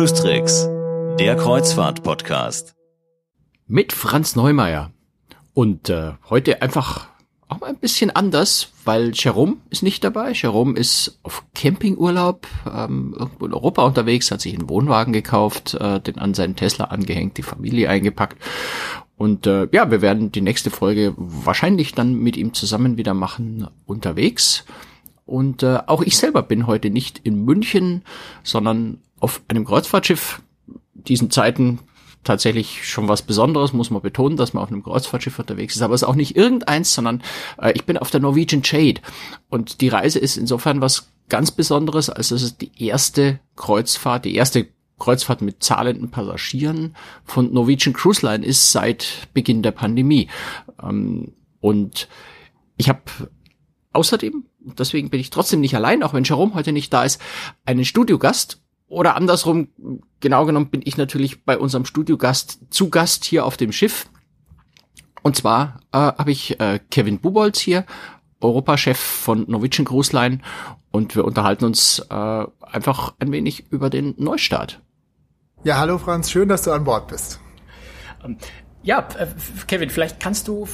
Cruise Tricks, der Kreuzfahrt-Podcast. Mit Franz Neumeier. Und äh, heute einfach auch mal ein bisschen anders, weil Jerome ist nicht dabei. Jerome ist auf Campingurlaub ähm, irgendwo in Europa unterwegs, hat sich einen Wohnwagen gekauft, äh, den an seinen Tesla angehängt, die Familie eingepackt. Und äh, ja, wir werden die nächste Folge wahrscheinlich dann mit ihm zusammen wieder machen unterwegs. Und äh, auch ich selber bin heute nicht in München, sondern auf einem Kreuzfahrtschiff. Diesen Zeiten tatsächlich schon was Besonderes, muss man betonen, dass man auf einem Kreuzfahrtschiff unterwegs ist. Aber es ist auch nicht irgendeins, sondern äh, ich bin auf der Norwegian Jade. Und die Reise ist insofern was ganz Besonderes, als es ist die erste Kreuzfahrt, die erste Kreuzfahrt mit zahlenden Passagieren von Norwegian Cruise Line ist seit Beginn der Pandemie. Ähm, und ich habe außerdem deswegen bin ich trotzdem nicht allein, auch wenn Jerome heute nicht da ist, einen Studiogast. Oder andersrum, genau genommen bin ich natürlich bei unserem Studiogast zu Gast hier auf dem Schiff. Und zwar äh, habe ich äh, Kevin Bubolz hier, Europachef von Norwegian Cruise Line. Und wir unterhalten uns äh, einfach ein wenig über den Neustart. Ja, hallo Franz, schön, dass du an Bord bist. Ähm, ja, äh, Kevin, vielleicht kannst du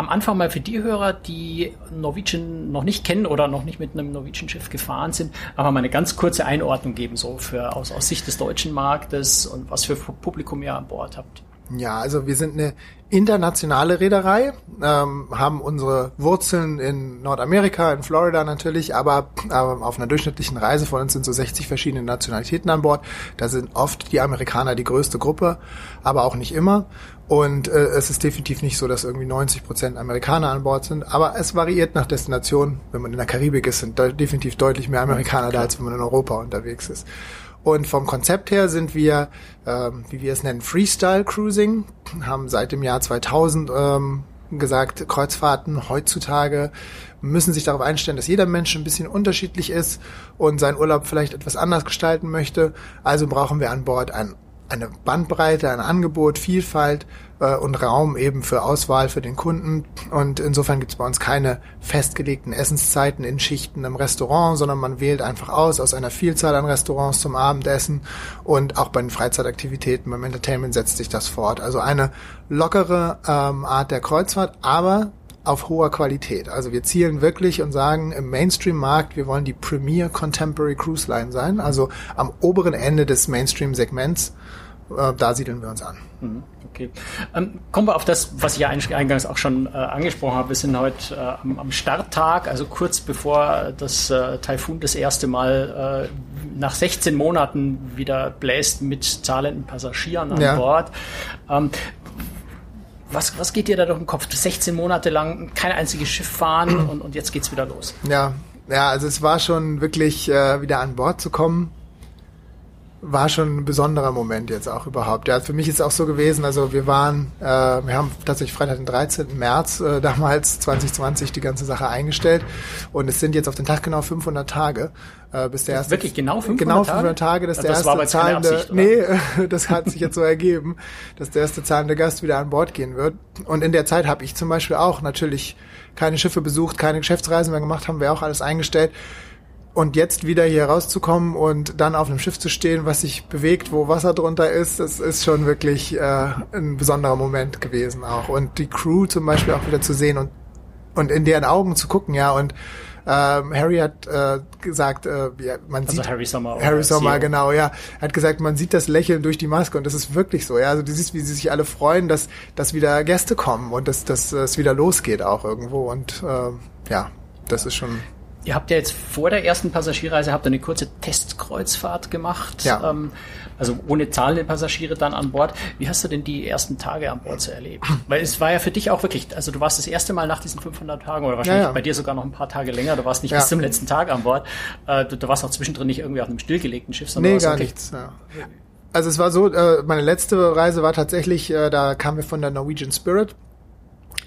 am Anfang mal für die Hörer, die Norwegian noch nicht kennen oder noch nicht mit einem Norwegian-Schiff gefahren sind, aber mal eine ganz kurze Einordnung geben, so für aus, aus Sicht des deutschen Marktes und was für Publikum ihr an Bord habt. Ja, also wir sind eine internationale Reederei, ähm, haben unsere Wurzeln in Nordamerika, in Florida natürlich, aber äh, auf einer durchschnittlichen Reise von uns sind so 60 verschiedene Nationalitäten an Bord. Da sind oft die Amerikaner die größte Gruppe, aber auch nicht immer. Und äh, es ist definitiv nicht so, dass irgendwie 90 Prozent Amerikaner an Bord sind, aber es variiert nach Destination. Wenn man in der Karibik ist, sind de definitiv deutlich mehr Amerikaner da, als wenn man in Europa unterwegs ist. Und vom Konzept her sind wir, ähm, wie wir es nennen, Freestyle Cruising, haben seit dem Jahr 2000 ähm, gesagt, Kreuzfahrten heutzutage müssen sich darauf einstellen, dass jeder Mensch ein bisschen unterschiedlich ist und seinen Urlaub vielleicht etwas anders gestalten möchte. Also brauchen wir an Bord ein eine Bandbreite, ein Angebot, Vielfalt äh, und Raum eben für Auswahl für den Kunden. Und insofern gibt es bei uns keine festgelegten Essenszeiten in Schichten im Restaurant, sondern man wählt einfach aus aus einer Vielzahl an Restaurants zum Abendessen und auch bei den Freizeitaktivitäten, beim Entertainment setzt sich das fort. Also eine lockere ähm, Art der Kreuzfahrt, aber auf hoher Qualität. Also wir zielen wirklich und sagen im Mainstream-Markt, wir wollen die Premier Contemporary Cruise Line sein, also am oberen Ende des Mainstream-Segments. Äh, da siedeln wir uns an. Mhm, okay. Ähm, kommen wir auf das, was ich ja eingangs auch schon äh, angesprochen habe. Wir sind heute äh, am, am, Starttag, also kurz bevor das äh, Taifun das erste Mal nach 16 Monaten wieder bläst mit zahlenden Passagieren an ja. Bord. Ähm, was, was geht dir da durch den Kopf? 16 Monate lang kein einziges Schiff fahren und, und jetzt geht's wieder los. Ja, ja, also es war schon wirklich äh, wieder an Bord zu kommen war schon ein besonderer Moment jetzt auch überhaupt. Ja, für mich ist es auch so gewesen, also wir waren, äh, wir haben tatsächlich Freitag den 13. März äh, damals 2020 die ganze Sache eingestellt und es sind jetzt auf den Tag genau 500 Tage, äh, bis der erste... Wirklich genau 500 Genau 500 Tage, dass der das erste zahlende... Absicht, nee, das hat sich jetzt so ergeben, dass der erste zahlende Gast wieder an Bord gehen wird. Und in der Zeit habe ich zum Beispiel auch natürlich keine Schiffe besucht, keine Geschäftsreisen mehr gemacht, haben wir auch alles eingestellt und jetzt wieder hier rauszukommen und dann auf einem Schiff zu stehen, was sich bewegt, wo Wasser drunter ist, das ist schon wirklich äh, ein besonderer Moment gewesen auch. Und die Crew zum Beispiel auch wieder zu sehen und, und in deren Augen zu gucken, ja. Und ähm, Harry hat äh, gesagt, äh, ja, man also sieht Harry Sommer, Harry Sommer, CEO. genau, ja, er hat gesagt, man sieht das Lächeln durch die Maske und das ist wirklich so, ja. Also du siehst, wie sie sich alle freuen, dass, dass wieder Gäste kommen und dass, dass es wieder losgeht auch irgendwo und äh, ja, das ist schon Ihr habt ja jetzt vor der ersten Passagierreise habt eine kurze Testkreuzfahrt gemacht. Ja. Ähm, also ohne zahlende Passagiere dann an Bord. Wie hast du denn die ersten Tage an Bord so erlebt? Weil es war ja für dich auch wirklich, also du warst das erste Mal nach diesen 500 Tagen oder wahrscheinlich ja, ja. bei dir sogar noch ein paar Tage länger. Du warst nicht bis zum letzten Tag an Bord. Äh, du, du, warst auch zwischendrin nicht irgendwie auf einem stillgelegten Schiff, sondern nee, gar nichts. Also es war so, äh, meine letzte Reise war tatsächlich, äh, da kamen wir von der Norwegian Spirit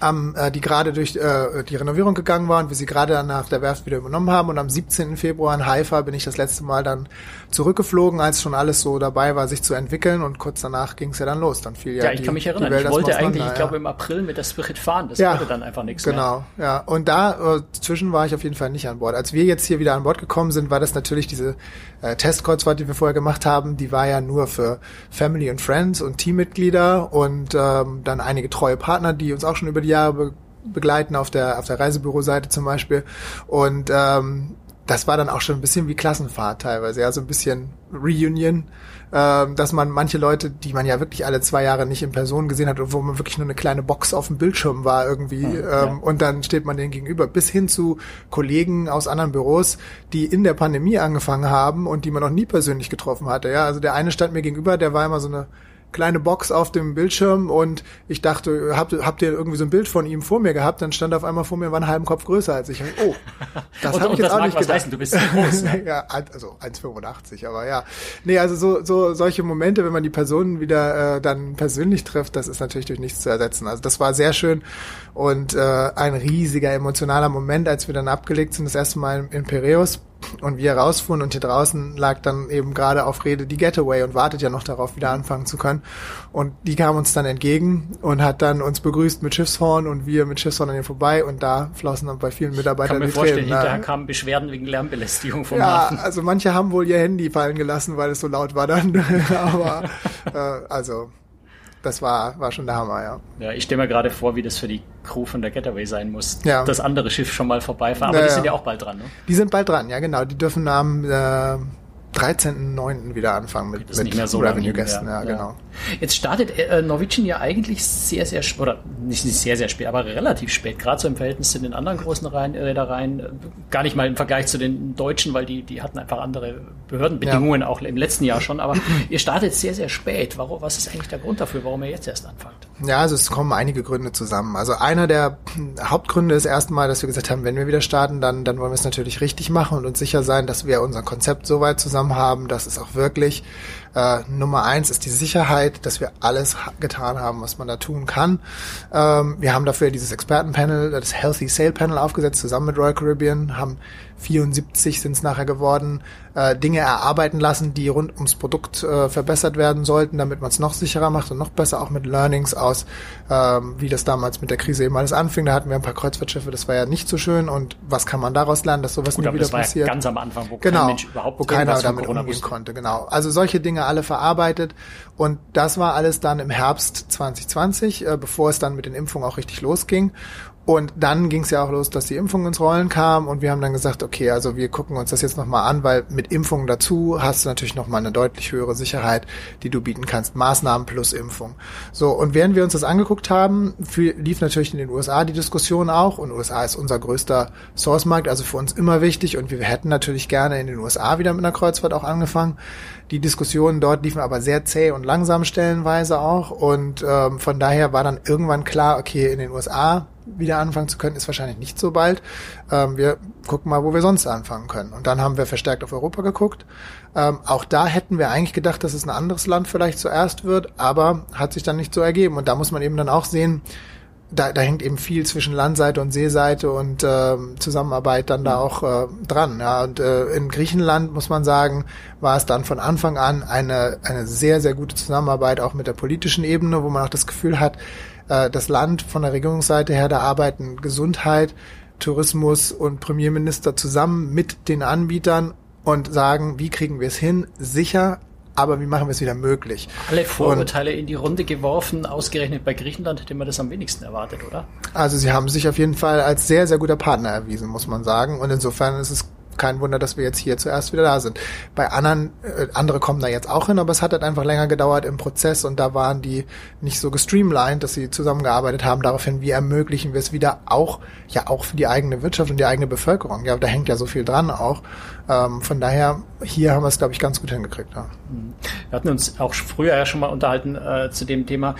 am, äh, die gerade durch äh, die Renovierung gegangen waren, wir sie gerade dann nach der Werft wieder übernommen haben. Und am 17. Februar in Haifa bin ich das letzte Mal dann zurückgeflogen, als schon alles so dabei war, sich zu entwickeln. Und kurz danach ging es ja dann los. Dann fiel ja, ja ich die, kann mich erinnern. Ich wollte eigentlich, ich glaube, im April mit der Spirit fahren. Das ja, wurde dann einfach nichts Genau, mehr. ja. Und da äh, zwischen war ich auf jeden Fall nicht an Bord. Als wir jetzt hier wieder an Bord gekommen sind, war das natürlich diese äh, Testkreuzfahrt, die wir vorher gemacht haben. Die war ja nur für Family und Friends und Teammitglieder und ähm, dann einige treue Partner, die uns auch schon über die Jahre be begleiten auf der auf der Reisebüroseite zum Beispiel und ähm, das war dann auch schon ein bisschen wie Klassenfahrt teilweise, ja, so ein bisschen Reunion, ähm, dass man manche Leute, die man ja wirklich alle zwei Jahre nicht in Person gesehen hat, wo man wirklich nur eine kleine Box auf dem Bildschirm war irgendwie, ja, ähm, ja. und dann steht man denen gegenüber, bis hin zu Kollegen aus anderen Büros, die in der Pandemie angefangen haben und die man noch nie persönlich getroffen hatte, ja, also der eine stand mir gegenüber, der war immer so eine kleine Box auf dem Bildschirm und ich dachte, habt, habt ihr irgendwie so ein Bild von ihm vor mir gehabt? Dann stand er auf einmal vor mir, war einen halben Kopf größer als ich. Oh, das habe ich jetzt auch nicht gedacht. Heißen, du bist groß, ne? ja, also 1,85, aber ja. Nee, also so, so solche Momente, wenn man die Personen wieder äh, dann persönlich trifft, das ist natürlich durch nichts zu ersetzen. Also das war sehr schön und äh, ein riesiger emotionaler Moment, als wir dann abgelegt sind, das erste Mal in Piraeus und wir rausfuhren und hier draußen lag dann eben gerade auf Rede die Getaway und wartet ja noch darauf, wieder anfangen zu können. Und die kam uns dann entgegen und hat dann uns begrüßt mit Schiffshorn und wir mit Schiffshorn an ihr vorbei und da flossen dann bei vielen Mitarbeitern die Tränen. Mir vorstellen, kamen Beschwerden wegen Lärmbelästigung vom ja, Hafen. also manche haben wohl ihr Handy fallen gelassen, weil es so laut war dann. Aber äh, also das war, war schon der Hammer, ja. Ja, ich stelle mir gerade vor, wie das für die Crew von der Getaway sein muss. Ja. Das andere Schiff schon mal vorbeifahren. Aber ja, die sind ja auch bald dran, ne? Die sind bald dran, ja, genau. Die dürfen am äh, 13.09. wieder anfangen mit, mit so Revenue-Gästen, ja, ja, genau. Jetzt startet äh, Norwegian ja eigentlich sehr, sehr spät, oder nicht, nicht sehr, sehr spät, aber relativ spät, gerade so im Verhältnis zu den anderen großen Reedereien, äh, gar nicht mal im Vergleich zu den Deutschen, weil die, die hatten einfach andere Behördenbedingungen, ja. auch im letzten Jahr schon, aber ihr startet sehr, sehr spät. Warum, was ist eigentlich der Grund dafür, warum ihr jetzt erst anfangt? Ja, also es kommen einige Gründe zusammen. Also einer der Hauptgründe ist erstmal, dass wir gesagt haben, wenn wir wieder starten, dann, dann wollen wir es natürlich richtig machen und uns sicher sein, dass wir unser Konzept so weit zusammen haben, dass es auch wirklich äh, Nummer eins ist die Sicherheit, dass wir alles getan haben, was man da tun kann. Ähm, wir haben dafür dieses Expertenpanel, das Healthy Sale Panel aufgesetzt, zusammen mit Royal Caribbean, haben 74 sind es nachher geworden, äh, Dinge erarbeiten lassen, die rund ums Produkt äh, verbessert werden sollten, damit man es noch sicherer macht und noch besser auch mit Learnings aus, ähm, wie das damals mit der Krise eben alles anfing. Da hatten wir ein paar Kreuzfahrtschiffe, das war ja nicht so schön und was kann man daraus lernen, dass sowas Gut, nie wieder das war passiert. Ja ganz am Anfang, wo genau, kein Mensch überhaupt wo keiner damit umgehen wusste. konnte. Genau. Also solche Dinge alle verarbeitet und das war alles dann im Herbst 2020, äh, bevor es dann mit den Impfungen auch richtig losging. Und dann ging es ja auch los, dass die Impfung ins Rollen kam und wir haben dann gesagt, okay, also wir gucken uns das jetzt nochmal an, weil mit Impfungen dazu hast du natürlich nochmal eine deutlich höhere Sicherheit, die du bieten kannst. Maßnahmen plus Impfung. So, und während wir uns das angeguckt haben, lief natürlich in den USA die Diskussion auch und USA ist unser größter Source-Markt, also für uns immer wichtig und wir hätten natürlich gerne in den USA wieder mit einer Kreuzfahrt auch angefangen. Die Diskussionen dort liefen aber sehr zäh und langsam stellenweise auch und ähm, von daher war dann irgendwann klar, okay, in den USA wieder anfangen zu können, ist wahrscheinlich nicht so bald. Ähm, wir gucken mal, wo wir sonst anfangen können. Und dann haben wir verstärkt auf Europa geguckt. Ähm, auch da hätten wir eigentlich gedacht, dass es ein anderes Land vielleicht zuerst wird, aber hat sich dann nicht so ergeben. Und da muss man eben dann auch sehen, da, da hängt eben viel zwischen Landseite und Seeseite und äh, Zusammenarbeit dann da auch äh, dran. Ja. Und äh, in Griechenland muss man sagen, war es dann von Anfang an eine, eine sehr, sehr gute Zusammenarbeit auch mit der politischen Ebene, wo man auch das Gefühl hat, äh, das Land von der Regierungsseite her, da arbeiten Gesundheit, Tourismus und Premierminister zusammen mit den Anbietern und sagen, wie kriegen wir es hin, sicher, aber wie machen wir es wieder möglich? Alle Vorurteile und, in die Runde geworfen, ausgerechnet bei Griechenland hätte man das am wenigsten erwartet, oder? Also sie haben sich auf jeden Fall als sehr, sehr guter Partner erwiesen, muss man sagen. Und insofern ist es kein Wunder, dass wir jetzt hier zuerst wieder da sind. Bei anderen, äh, andere kommen da jetzt auch hin, aber es hat halt einfach länger gedauert im Prozess und da waren die nicht so gestreamlined, dass sie zusammengearbeitet haben. Daraufhin, wie ermöglichen wir es wieder auch, ja auch für die eigene Wirtschaft und die eigene Bevölkerung. Ja, da hängt ja so viel dran auch. Ähm, von daher, hier haben wir es, glaube ich, ganz gut hingekriegt. Ja. Wir hatten uns auch früher ja schon mal unterhalten äh, zu dem Thema.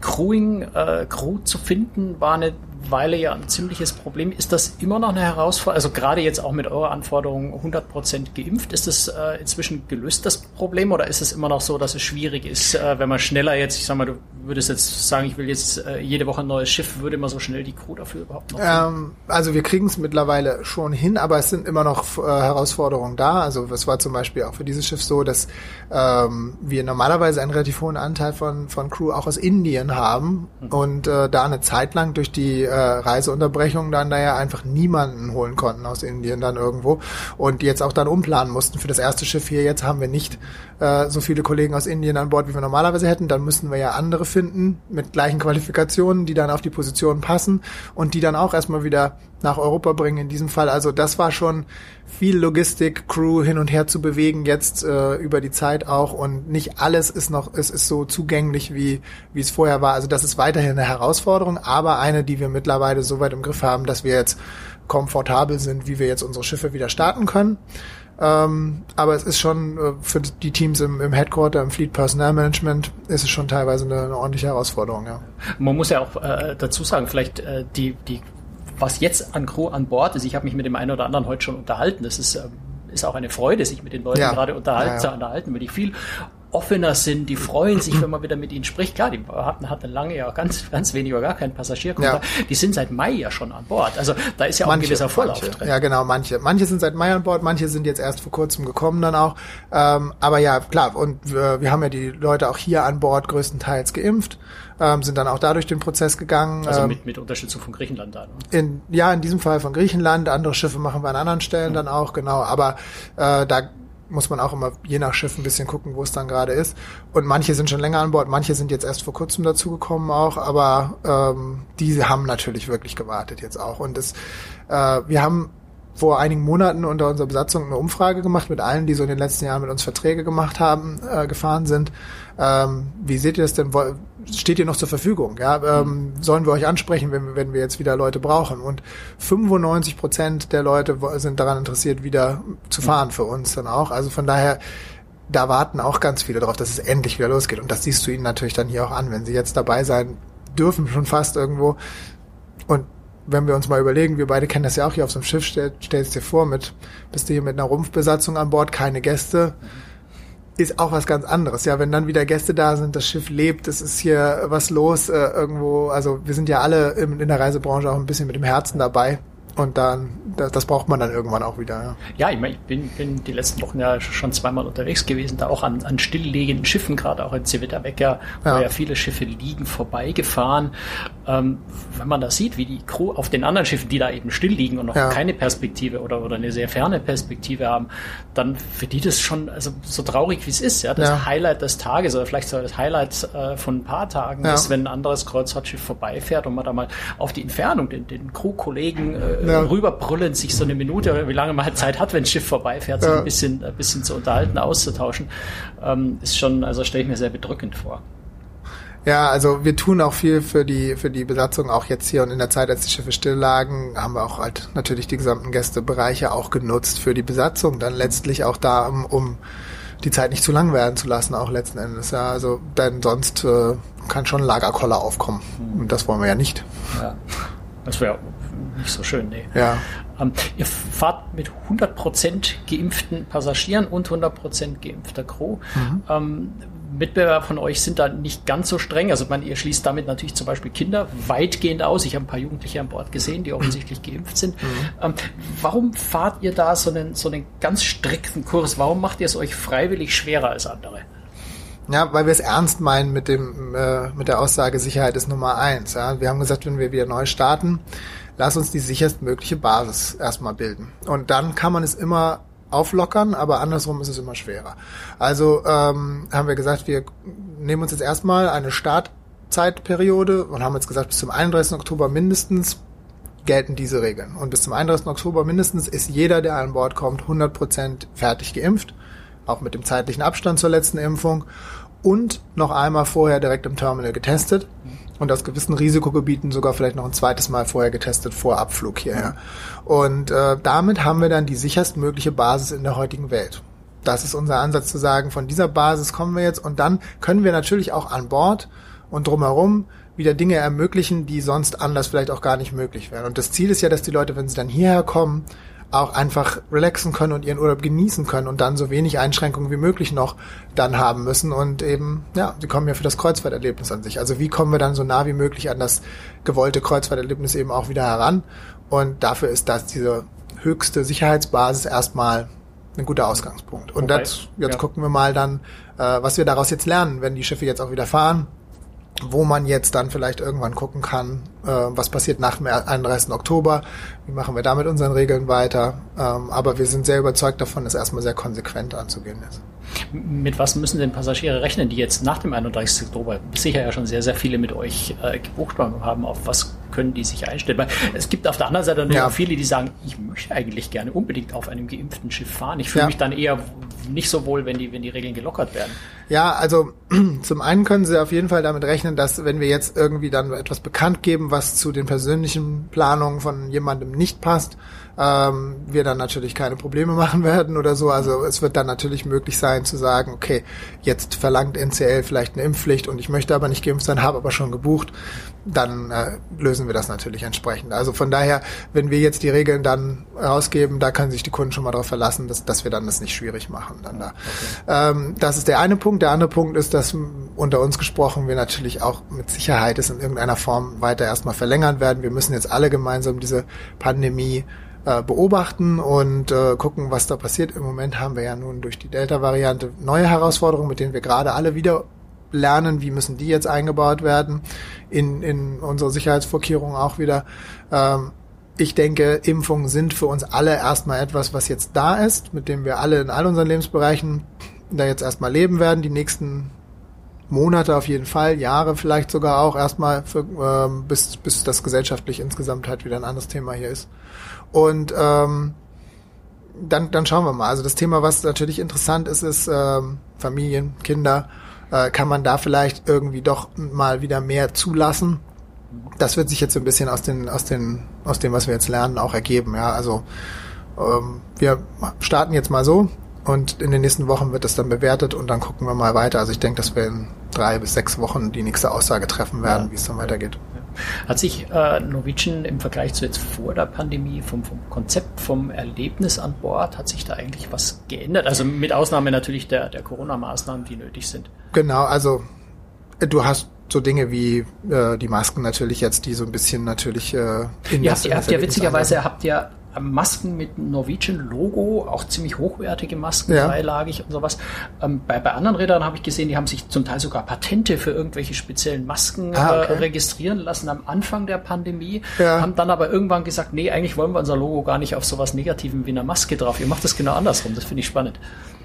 Crewing, äh, Crew zu finden, war eine Weile ja ein ziemliches Problem. Ist das immer noch eine Herausforderung? Also gerade jetzt auch mit eurer Anforderung 100 Prozent geimpft, ist das äh, inzwischen gelöst, das Problem? Oder ist es immer noch so, dass es schwierig ist, äh, wenn man schneller jetzt, ich sag mal, du würdest jetzt sagen, ich will jetzt äh, jede Woche ein neues Schiff, würde man so schnell die Crew dafür überhaupt noch ähm, Also wir kriegen es mittlerweile schon hin, aber es sind immer noch äh, Herausforderungen da. Also es war zum Beispiel auch für dieses Schiff so, dass ähm, wir normalerweise einen relativ hohen Anteil von, von Crew auch aus Indien haben mhm. und äh, da eine Zeit lang durch die äh, Reiseunterbrechung dann daher einfach niemanden holen konnten aus Indien dann irgendwo und jetzt auch dann umplanen mussten für das erste Schiff hier. Jetzt haben wir nicht äh, so viele Kollegen aus Indien an Bord, wie wir normalerweise hätten. Dann müssten wir ja andere finden mit gleichen Qualifikationen, die dann auf die Positionen passen und die dann auch erstmal wieder nach Europa bringen in diesem Fall. Also das war schon viel Logistik, Crew hin und her zu bewegen jetzt äh, über die Zeit auch und nicht alles ist noch, es ist so zugänglich wie wie es vorher war. Also das ist weiterhin eine Herausforderung, aber eine, die wir mittlerweile so weit im Griff haben, dass wir jetzt komfortabel sind, wie wir jetzt unsere Schiffe wieder starten können. Ähm, aber es ist schon äh, für die Teams im, im Headquarter, im Fleet Personnel Management, ist es schon teilweise eine, eine ordentliche Herausforderung, ja. Man muss ja auch äh, dazu sagen, vielleicht äh, die, die was jetzt an Crew an Bord ist, ich habe mich mit dem einen oder anderen heute schon unterhalten. Das ist, ähm, ist auch eine Freude, sich mit den Leuten ja. gerade unterhalten, ja, ja. unterhalten, weil die viel offener sind, die freuen sich, wenn man wieder mit ihnen spricht. Klar, die hatten, hatten lange ja ganz, ganz wenig oder gar keinen Passagierkontakt. Ja. Die sind seit Mai ja schon an Bord. Also da ist ja auch manche, ein gewisser Vorlauf manche. drin. Ja, genau, manche. Manche sind seit Mai an Bord, manche sind jetzt erst vor kurzem gekommen dann auch. Ähm, aber ja, klar, und wir, wir haben ja die Leute auch hier an Bord größtenteils geimpft ähm, sind dann auch dadurch den Prozess gegangen. Also ähm, mit, mit Unterstützung von Griechenland dann? Ne? In, ja, in diesem Fall von Griechenland. Andere Schiffe machen wir an anderen Stellen mhm. dann auch, genau. Aber äh, da muss man auch immer je nach Schiff ein bisschen gucken, wo es dann gerade ist. Und manche sind schon länger an Bord, manche sind jetzt erst vor kurzem dazugekommen auch, aber ähm, diese haben natürlich wirklich gewartet jetzt auch. Und das, äh, wir haben vor einigen Monaten unter unserer Besatzung eine Umfrage gemacht mit allen, die so in den letzten Jahren mit uns Verträge gemacht haben, äh, gefahren sind. Ähm, wie seht ihr das denn? Steht ihr noch zur Verfügung? Ja, ähm, sollen wir euch ansprechen, wenn, wenn wir jetzt wieder Leute brauchen? Und 95 Prozent der Leute sind daran interessiert, wieder zu fahren für uns dann auch. Also von daher, da warten auch ganz viele darauf, dass es endlich wieder losgeht. Und das siehst du ihnen natürlich dann hier auch an, wenn sie jetzt dabei sein dürfen, schon fast irgendwo. Und wenn wir uns mal überlegen, wir beide kennen das ja auch hier auf so einem Schiff, stell, stellst dir vor, mit, bist du hier mit einer Rumpfbesatzung an Bord, keine Gäste, ist auch was ganz anderes. Ja, wenn dann wieder Gäste da sind, das Schiff lebt, es ist hier was los äh, irgendwo. Also wir sind ja alle in, in der Reisebranche auch ein bisschen mit dem Herzen dabei. Und dann, das, das braucht man dann irgendwann auch wieder. Ja, ja ich meine, ich bin, bin die letzten Wochen ja schon zweimal unterwegs gewesen, da auch an, an stilllegenden Schiffen, gerade auch in Civitavecchia, wo ja. ja viele Schiffe liegen, vorbeigefahren. Ähm, wenn man da sieht, wie die Crew auf den anderen Schiffen, die da eben still liegen und noch ja. keine Perspektive oder, oder eine sehr ferne Perspektive haben, dann für die das schon, also so traurig wie es ist, ja, das ja. Highlight des Tages oder vielleicht sogar das Highlight äh, von ein paar Tagen ist, wenn ein anderes Kreuzfahrtschiff vorbeifährt und man da mal auf die Entfernung den, den Crew-Kollegen äh, ja. rüberbrüllen, sich so eine Minute oder wie lange man halt Zeit hat, wenn ein Schiff vorbeifährt, ja. so ein bisschen, ein bisschen zu unterhalten, auszutauschen, ähm, ist schon, also stelle ich mir sehr bedrückend vor. Ja, also wir tun auch viel für die für die Besatzung auch jetzt hier und in der Zeit, als die Schiffe still lagen, haben wir auch halt natürlich die gesamten Gästebereiche auch genutzt für die Besatzung, dann letztlich auch da, um, um die Zeit nicht zu lang werden zu lassen, auch letzten Endes. Ja, also denn sonst äh, kann schon Lagerkoller aufkommen. Und das wollen wir ja nicht. Ja. Das wäre nicht so schön, nee. Ja. Ähm, ihr fahrt mit 100% geimpften Passagieren und 100% geimpfter Crew. Mhm. Ähm, Mitbewerber von euch sind da nicht ganz so streng. Also man, ihr schließt damit natürlich zum Beispiel Kinder weitgehend aus. Ich habe ein paar Jugendliche an Bord gesehen, die offensichtlich geimpft sind. Mhm. Ähm, warum fahrt ihr da so einen, so einen ganz strikten Kurs? Warum macht ihr es euch freiwillig schwerer als andere? Ja, weil wir es ernst meinen mit dem äh, mit der Aussage Sicherheit ist Nummer eins. Ja? Wir haben gesagt, wenn wir wieder neu starten, lass uns die sicherstmögliche Basis erstmal bilden. Und dann kann man es immer auflockern, aber andersrum ist es immer schwerer. Also ähm, haben wir gesagt, wir nehmen uns jetzt erstmal eine Startzeitperiode und haben jetzt gesagt, bis zum 31. Oktober mindestens gelten diese Regeln. Und bis zum 31. Oktober mindestens ist jeder, der an Bord kommt, 100% fertig geimpft, auch mit dem zeitlichen Abstand zur letzten Impfung und noch einmal vorher direkt im Terminal getestet und aus gewissen Risikogebieten sogar vielleicht noch ein zweites Mal vorher getestet vor Abflug hierher. Und äh, damit haben wir dann die sicherstmögliche Basis in der heutigen Welt. Das ist unser Ansatz zu sagen, von dieser Basis kommen wir jetzt und dann können wir natürlich auch an Bord und drumherum wieder Dinge ermöglichen, die sonst anders vielleicht auch gar nicht möglich wären. Und das Ziel ist ja, dass die Leute, wenn sie dann hierher kommen, auch einfach relaxen können und ihren Urlaub genießen können und dann so wenig Einschränkungen wie möglich noch dann haben müssen und eben, ja, sie kommen ja für das Kreuzfahrterlebnis an sich. Also wie kommen wir dann so nah wie möglich an das gewollte Kreuzfahrterlebnis eben auch wieder heran? Und dafür ist das diese höchste Sicherheitsbasis erstmal ein guter Ausgangspunkt. Und Wobei, das, jetzt ja. gucken wir mal dann, äh, was wir daraus jetzt lernen, wenn die Schiffe jetzt auch wieder fahren wo man jetzt dann vielleicht irgendwann gucken kann, äh, was passiert nach dem 31. Oktober, wie machen wir da mit unseren Regeln weiter. Ähm, aber wir sind sehr überzeugt davon, dass erstmal sehr konsequent anzugehen ist. Mit was müssen denn Passagiere rechnen, die jetzt nach dem 31. Oktober sicher ja schon sehr, sehr viele mit euch äh, gebucht haben? Auf was können die sich einstellen? Weil es gibt auf der anderen Seite ja. auch viele, die sagen, ich möchte eigentlich gerne unbedingt auf einem geimpften Schiff fahren. Ich fühle ja. mich dann eher nicht so wohl, wenn die, wenn die Regeln gelockert werden. Ja, also zum einen können Sie auf jeden Fall damit rechnen, dass wenn wir jetzt irgendwie dann etwas bekannt geben, was zu den persönlichen Planungen von jemandem nicht passt, ähm, wir dann natürlich keine Probleme machen werden oder so. Also es wird dann natürlich möglich sein zu sagen, okay, jetzt verlangt NCL vielleicht eine Impfpflicht und ich möchte aber nicht geimpft sein, habe aber schon gebucht, dann äh, lösen wir das natürlich entsprechend. Also von daher, wenn wir jetzt die Regeln dann rausgeben, da können sich die Kunden schon mal darauf verlassen, dass, dass wir dann das nicht schwierig machen. Dann da. Okay. Ähm, das ist der eine Punkt. Der andere Punkt ist, dass unter uns gesprochen wir natürlich auch mit Sicherheit es in irgendeiner Form weiter erstmal verlängern werden. Wir müssen jetzt alle gemeinsam diese Pandemie äh, beobachten und äh, gucken, was da passiert. Im Moment haben wir ja nun durch die Delta-Variante neue Herausforderungen, mit denen wir gerade alle wieder lernen, wie müssen die jetzt eingebaut werden in, in unsere Sicherheitsvorkehrungen auch wieder. Ähm, ich denke, Impfungen sind für uns alle erstmal etwas, was jetzt da ist, mit dem wir alle in all unseren Lebensbereichen da jetzt erstmal leben werden, die nächsten Monate auf jeden Fall, Jahre vielleicht sogar auch erstmal, für, ähm, bis, bis das gesellschaftlich insgesamt halt wieder ein anderes Thema hier ist. Und ähm, dann, dann schauen wir mal. Also das Thema, was natürlich interessant ist, ist ähm, Familien, Kinder. Äh, kann man da vielleicht irgendwie doch mal wieder mehr zulassen? Das wird sich jetzt so ein bisschen aus den, aus den, aus dem, was wir jetzt lernen, auch ergeben. Ja, also ähm, wir starten jetzt mal so und in den nächsten Wochen wird das dann bewertet und dann gucken wir mal weiter. Also ich denke, dass wir in drei bis sechs Wochen die nächste Aussage treffen werden, ja. wie es dann weitergeht. Hat sich äh, Norwegian im Vergleich zu jetzt vor der Pandemie vom, vom Konzept, vom Erlebnis an Bord, hat sich da eigentlich was geändert? Also mit Ausnahme natürlich der, der Corona-Maßnahmen, die nötig sind. Genau, also du hast so Dinge wie äh, die Masken natürlich jetzt, die so ein bisschen natürlich äh, in ihr habt, ihr habt ja witzigerweise habt ihr Masken mit Norwegian-Logo, auch ziemlich hochwertige Masken, ja. dreilagig und sowas. Ähm, bei, bei anderen Rädern habe ich gesehen, die haben sich zum Teil sogar Patente für irgendwelche speziellen Masken ah, okay. äh, registrieren lassen am Anfang der Pandemie, ja. haben dann aber irgendwann gesagt, nee, eigentlich wollen wir unser Logo gar nicht auf sowas Negativen wie einer Maske drauf. Ihr macht das genau andersrum, das finde ich spannend.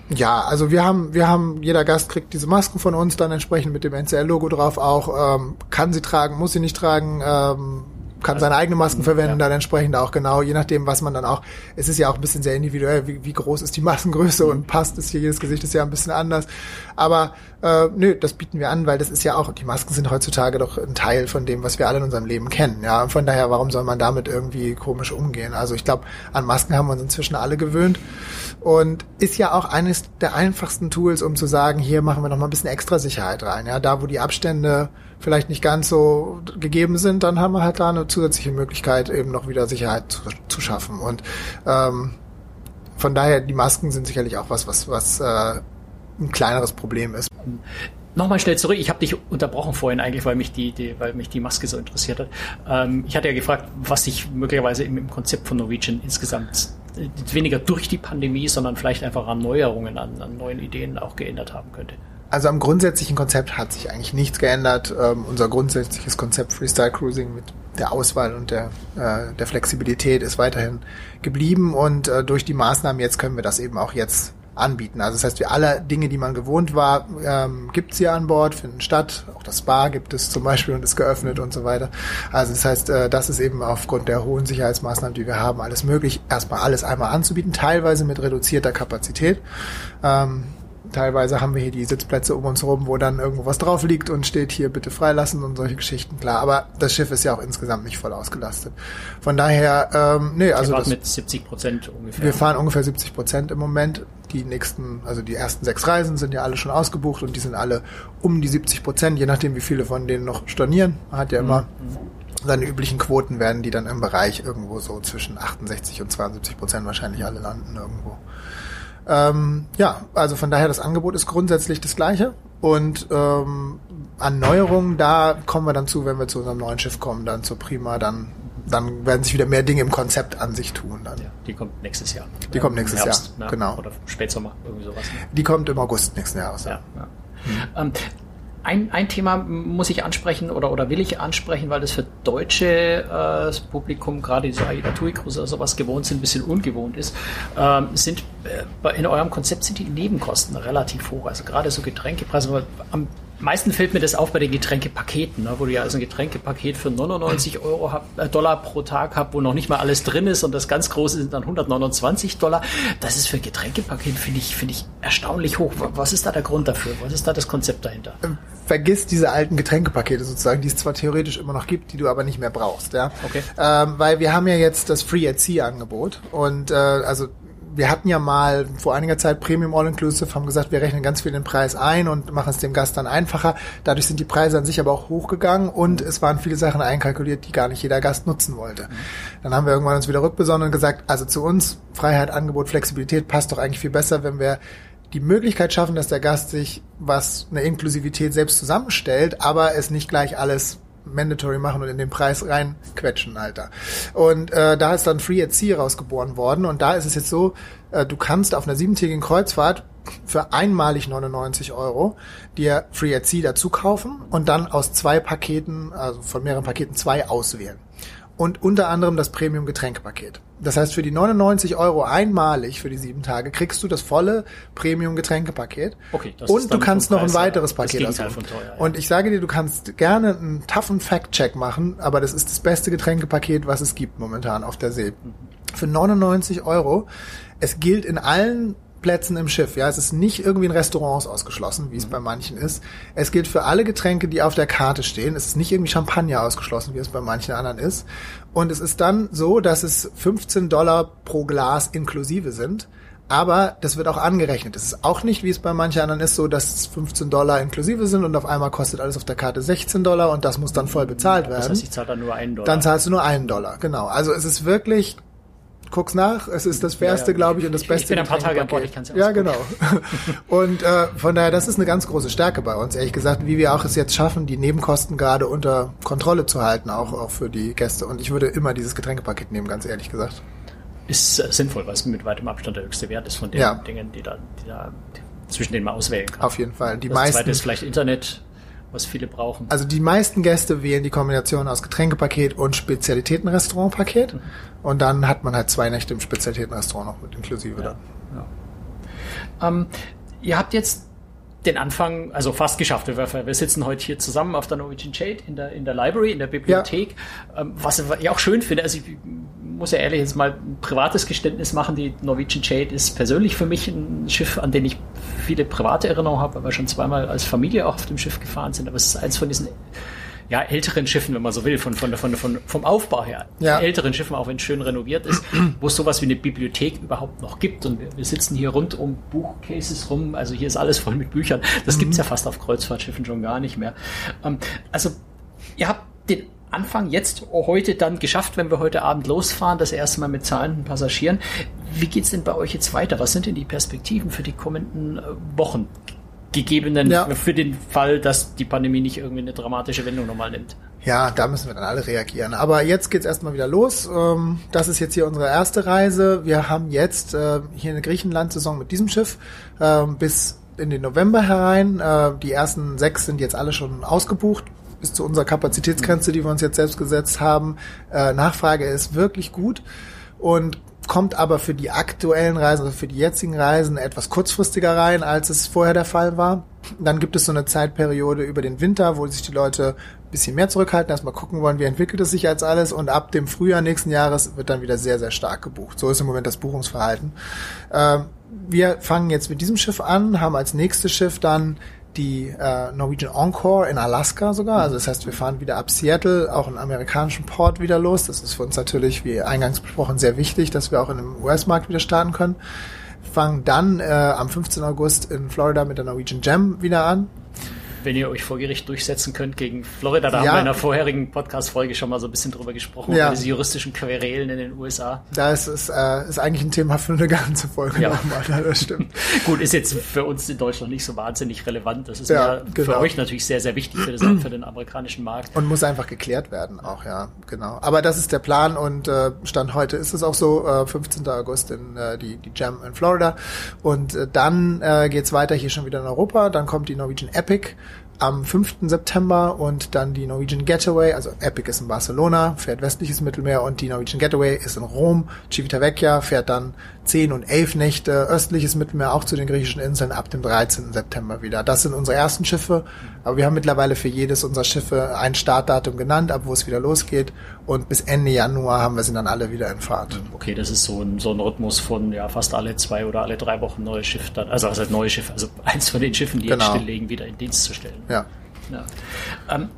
Ja, also wir haben, wir haben, jeder Gast kriegt diese Masken von uns dann entsprechend mit dem NCL-Logo drauf auch, ähm, kann sie tragen, muss sie nicht tragen, ähm, kann seine eigenen Masken verwenden, ja. dann entsprechend auch genau, je nachdem, was man dann auch, es ist ja auch ein bisschen sehr individuell, wie, wie groß ist die Maskengröße und passt es hier, jedes Gesicht ist ja ein bisschen anders. Aber äh, nö, das bieten wir an, weil das ist ja auch, die Masken sind heutzutage doch ein Teil von dem, was wir alle in unserem Leben kennen. Ja, von daher, warum soll man damit irgendwie komisch umgehen? Also ich glaube, an Masken haben wir uns inzwischen alle gewöhnt und ist ja auch eines der einfachsten Tools, um zu sagen, hier machen wir noch mal ein bisschen extra Sicherheit rein. Ja, da wo die Abstände vielleicht nicht ganz so gegeben sind, dann haben wir halt da eine zusätzliche Möglichkeit, eben noch wieder Sicherheit zu, zu schaffen. Und ähm, von daher, die Masken sind sicherlich auch was, was, was äh, ein kleineres Problem ist. Nochmal schnell zurück. Ich habe dich unterbrochen vorhin eigentlich, weil mich die, die, weil mich die Maske so interessiert hat. Ähm, ich hatte ja gefragt, was sich möglicherweise im, im Konzept von Norwegian insgesamt äh, weniger durch die Pandemie, sondern vielleicht einfach an Neuerungen, an, an neuen Ideen auch geändert haben könnte. Also am grundsätzlichen Konzept hat sich eigentlich nichts geändert. Ähm, unser grundsätzliches Konzept Freestyle Cruising mit der Auswahl und der, äh, der Flexibilität ist weiterhin geblieben und äh, durch die Maßnahmen jetzt können wir das eben auch jetzt anbieten. Also das heißt, wie alle Dinge, die man gewohnt war, ähm, gibt es hier an Bord, finden statt. Auch das Spa gibt es zum Beispiel und ist geöffnet und so weiter. Also das heißt, äh, das ist eben aufgrund der hohen Sicherheitsmaßnahmen, die wir haben, alles möglich, erstmal alles einmal anzubieten, teilweise mit reduzierter Kapazität. Ähm, teilweise haben wir hier die Sitzplätze um uns herum, wo dann irgendwo was drauf liegt und steht hier bitte freilassen und solche Geschichten, klar. Aber das Schiff ist ja auch insgesamt nicht voll ausgelastet. Von daher, ähm, nee, also. das, mit 70 Prozent ungefähr. Wir fahren ungefähr 70 Prozent im Moment. Die nächsten, also die ersten sechs Reisen sind ja alle schon ausgebucht und die sind alle um die 70 Prozent, je nachdem wie viele von denen noch stornieren. Man hat ja immer mhm. seine üblichen Quoten werden die dann im Bereich irgendwo so zwischen 68 und 72 Prozent wahrscheinlich alle landen irgendwo. Ähm, ja, also von daher das Angebot ist grundsätzlich das gleiche und ähm, an Neuerungen, da kommen wir dann zu, wenn wir zu unserem neuen Schiff kommen, dann zur Prima, dann dann werden sich wieder mehr Dinge im Konzept an sich tun. Dann. Ja, die kommt nächstes Jahr. Die kommt nächstes Herbst, Jahr, ne? genau. Oder Spätsommer, irgendwie sowas. Ne? Die kommt im August nächsten Jahres. Ja, ja. Mhm. Ähm, ein, ein Thema muss ich ansprechen oder, oder will ich ansprechen, weil das für deutsche äh, Publikum, gerade diese AIDA TUI oder sowas gewohnt sind, ein bisschen ungewohnt ist, ähm, sind äh, in eurem Konzept sind die Nebenkosten relativ hoch. Also gerade so Getränkepreise, am meisten fällt mir das auf bei den Getränkepaketen, ne, wo du ja also ein Getränkepaket für 99 Euro hab, äh, Dollar pro Tag habt, wo noch nicht mal alles drin ist und das ganz große sind dann 129 Dollar. Das ist für ein Getränkepaket, finde ich, finde ich erstaunlich hoch. Was ist da der Grund dafür? Was ist da das Konzept dahinter? Ähm, vergiss diese alten Getränkepakete sozusagen, die es zwar theoretisch immer noch gibt, die du aber nicht mehr brauchst, ja. Okay. Ähm, weil wir haben ja jetzt das Free at Sea Angebot und äh, also wir hatten ja mal vor einiger Zeit Premium All-Inclusive, haben gesagt, wir rechnen ganz viel den Preis ein und machen es dem Gast dann einfacher. Dadurch sind die Preise an sich aber auch hochgegangen und es waren viele Sachen einkalkuliert, die gar nicht jeder Gast nutzen wollte. Dann haben wir irgendwann uns wieder rückbesonnen und gesagt, also zu uns Freiheit, Angebot, Flexibilität passt doch eigentlich viel besser, wenn wir die Möglichkeit schaffen, dass der Gast sich was eine Inklusivität selbst zusammenstellt, aber es nicht gleich alles mandatory machen und in den Preis reinquetschen, Alter. Und äh, da ist dann Free at Sea rausgeboren worden und da ist es jetzt so, äh, du kannst auf einer siebentägigen Kreuzfahrt für einmalig 99 Euro dir Free at Sea dazu kaufen und dann aus zwei Paketen, also von mehreren Paketen zwei auswählen und unter anderem das Premium Getränkepaket. Das heißt, für die 99 Euro einmalig für die sieben Tage kriegst du das volle Premium Getränkepaket. Okay, das und du kannst noch ein weiteres Paket aussuchen. Ja. Und ich sage dir, du kannst gerne einen toughen Fact-Check machen, aber das ist das beste Getränkepaket, was es gibt momentan auf der See. Mhm. Für 99 Euro. Es gilt in allen Plätzen im Schiff. Ja, es ist nicht irgendwie in Restaurants ausgeschlossen, wie es mhm. bei manchen ist. Es gilt für alle Getränke, die auf der Karte stehen. Es ist nicht irgendwie Champagner ausgeschlossen, wie es bei manchen anderen ist. Und es ist dann so, dass es 15 Dollar pro Glas inklusive sind. Aber das wird auch angerechnet. Es ist auch nicht, wie es bei manchen anderen ist, so, dass es 15 Dollar inklusive sind und auf einmal kostet alles auf der Karte 16 Dollar und das muss dann voll bezahlt werden. Das heißt, ich zahle dann nur einen Dollar. Dann zahlst du nur einen Dollar, genau. Also es ist wirklich guck's nach. Es ist das fairste, ja, glaube ich, und das Beste. Ich bin ein paar Tage an Bord, ich kann's ja Ja, genau. und äh, von daher, das ist eine ganz große Stärke bei uns, ehrlich gesagt, wie wir auch es jetzt schaffen, die Nebenkosten gerade unter Kontrolle zu halten, auch, auch für die Gäste. Und ich würde immer dieses Getränkepaket nehmen, ganz ehrlich gesagt. Ist äh, sinnvoll, weil es mit weitem Abstand der höchste Wert ist von den ja. Dingen, die da, die da zwischen denen man auswählen kann. Auf jeden Fall. Die das meisten. zweite ist vielleicht Internet, was viele brauchen. Also die meisten Gäste wählen die Kombination aus Getränkepaket und Spezialitätenrestaurantpaket. Mhm. Und dann hat man halt zwei Nächte im Spezialitätenrestaurant noch mit inklusive ja, dann. Ja. Ähm, ihr habt jetzt den Anfang, also fast geschafft. Wir, wir sitzen heute hier zusammen auf der Norwegian Jade in der, in der Library, in der Bibliothek. Ja. Ähm, was ich auch schön finde, also ich muss ja ehrlich jetzt mal ein privates Geständnis machen. Die Norwegian Jade ist persönlich für mich ein Schiff, an dem ich viele private Erinnerungen habe, weil wir schon zweimal als Familie auch auf dem Schiff gefahren sind. Aber es ist eins von diesen ja, älteren Schiffen, wenn man so will, von, von, von, von, vom Aufbau her. Ja. Älteren Schiffen, auch wenn es schön renoviert ist, wo es sowas wie eine Bibliothek überhaupt noch gibt. Und wir, wir sitzen hier rund um Buchcases rum, also hier ist alles voll mit Büchern. Das mhm. gibt's ja fast auf Kreuzfahrtschiffen schon gar nicht mehr. Ähm, also, ihr habt den Anfang jetzt heute dann geschafft, wenn wir heute Abend losfahren, das erste Mal mit zahlenden Passagieren. Wie geht's denn bei euch jetzt weiter? Was sind denn die Perspektiven für die kommenden äh, Wochen? gegebenen ja. für den Fall, dass die Pandemie nicht irgendwie eine dramatische Wendung nochmal nimmt. Ja, da müssen wir dann alle reagieren. Aber jetzt geht's erstmal wieder los. Ähm, das ist jetzt hier unsere erste Reise. Wir haben jetzt äh, hier eine Griechenland-Saison mit diesem Schiff ähm, bis in den November herein. Äh, die ersten sechs sind jetzt alle schon ausgebucht bis zu unserer Kapazitätsgrenze, die wir uns jetzt selbst gesetzt haben. Äh, Nachfrage ist wirklich gut. Und kommt aber für die aktuellen Reisen, also für die jetzigen Reisen etwas kurzfristiger rein, als es vorher der Fall war. Dann gibt es so eine Zeitperiode über den Winter, wo sich die Leute ein bisschen mehr zurückhalten, erstmal gucken wollen, wie entwickelt es sich als alles und ab dem Frühjahr nächsten Jahres wird dann wieder sehr, sehr stark gebucht. So ist im Moment das Buchungsverhalten. Ähm, wir fangen jetzt mit diesem Schiff an, haben als nächstes Schiff dann die äh, Norwegian Encore in Alaska sogar. Also das heißt, wir fahren wieder ab Seattle, auch einen amerikanischen Port wieder los. Das ist für uns natürlich, wie eingangs besprochen, sehr wichtig, dass wir auch in dem US-Markt wieder starten können. Fangen dann äh, am 15. August in Florida mit der Norwegian Gem wieder an wenn ihr euch vor Gericht durchsetzen könnt gegen Florida. Da ja. haben wir in der vorherigen Podcast-Folge schon mal so ein bisschen drüber gesprochen, ja. über diese juristischen Querelen in den USA. Da ist es äh, ist eigentlich ein Thema für eine ganze Folge ja. nochmal, das stimmt. Gut, ist jetzt für uns in Deutschland nicht so wahnsinnig relevant. Das ist ja, genau. für euch natürlich sehr, sehr wichtig für, das, für, den amerikanischen Markt. Und muss einfach geklärt werden auch, ja, genau. Aber das ist der Plan und äh, Stand heute ist es auch so, äh, 15. August in äh, die, die Jam in Florida. Und äh, dann äh, geht's weiter hier schon wieder in Europa. Dann kommt die Norwegian Epic am 5. September und dann die Norwegian Getaway, also Epic ist in Barcelona, fährt westliches Mittelmeer und die Norwegian Getaway ist in Rom. Civitavecchia fährt dann 10 und 11 Nächte östliches Mittelmeer auch zu den griechischen Inseln ab dem 13. September wieder. Das sind unsere ersten Schiffe, aber wir haben mittlerweile für jedes unserer Schiffe ein Startdatum genannt, ab wo es wieder losgeht und bis Ende Januar haben wir sie dann alle wieder in Fahrt. Okay, das ist so ein, so ein Rhythmus von ja fast alle zwei oder alle drei Wochen neues Schiff dann, also heißt neues Schiff, also eins von den Schiffen, die genau. jetzt stilllegen, wieder in Dienst zu stellen. Ja. ja. Ähm,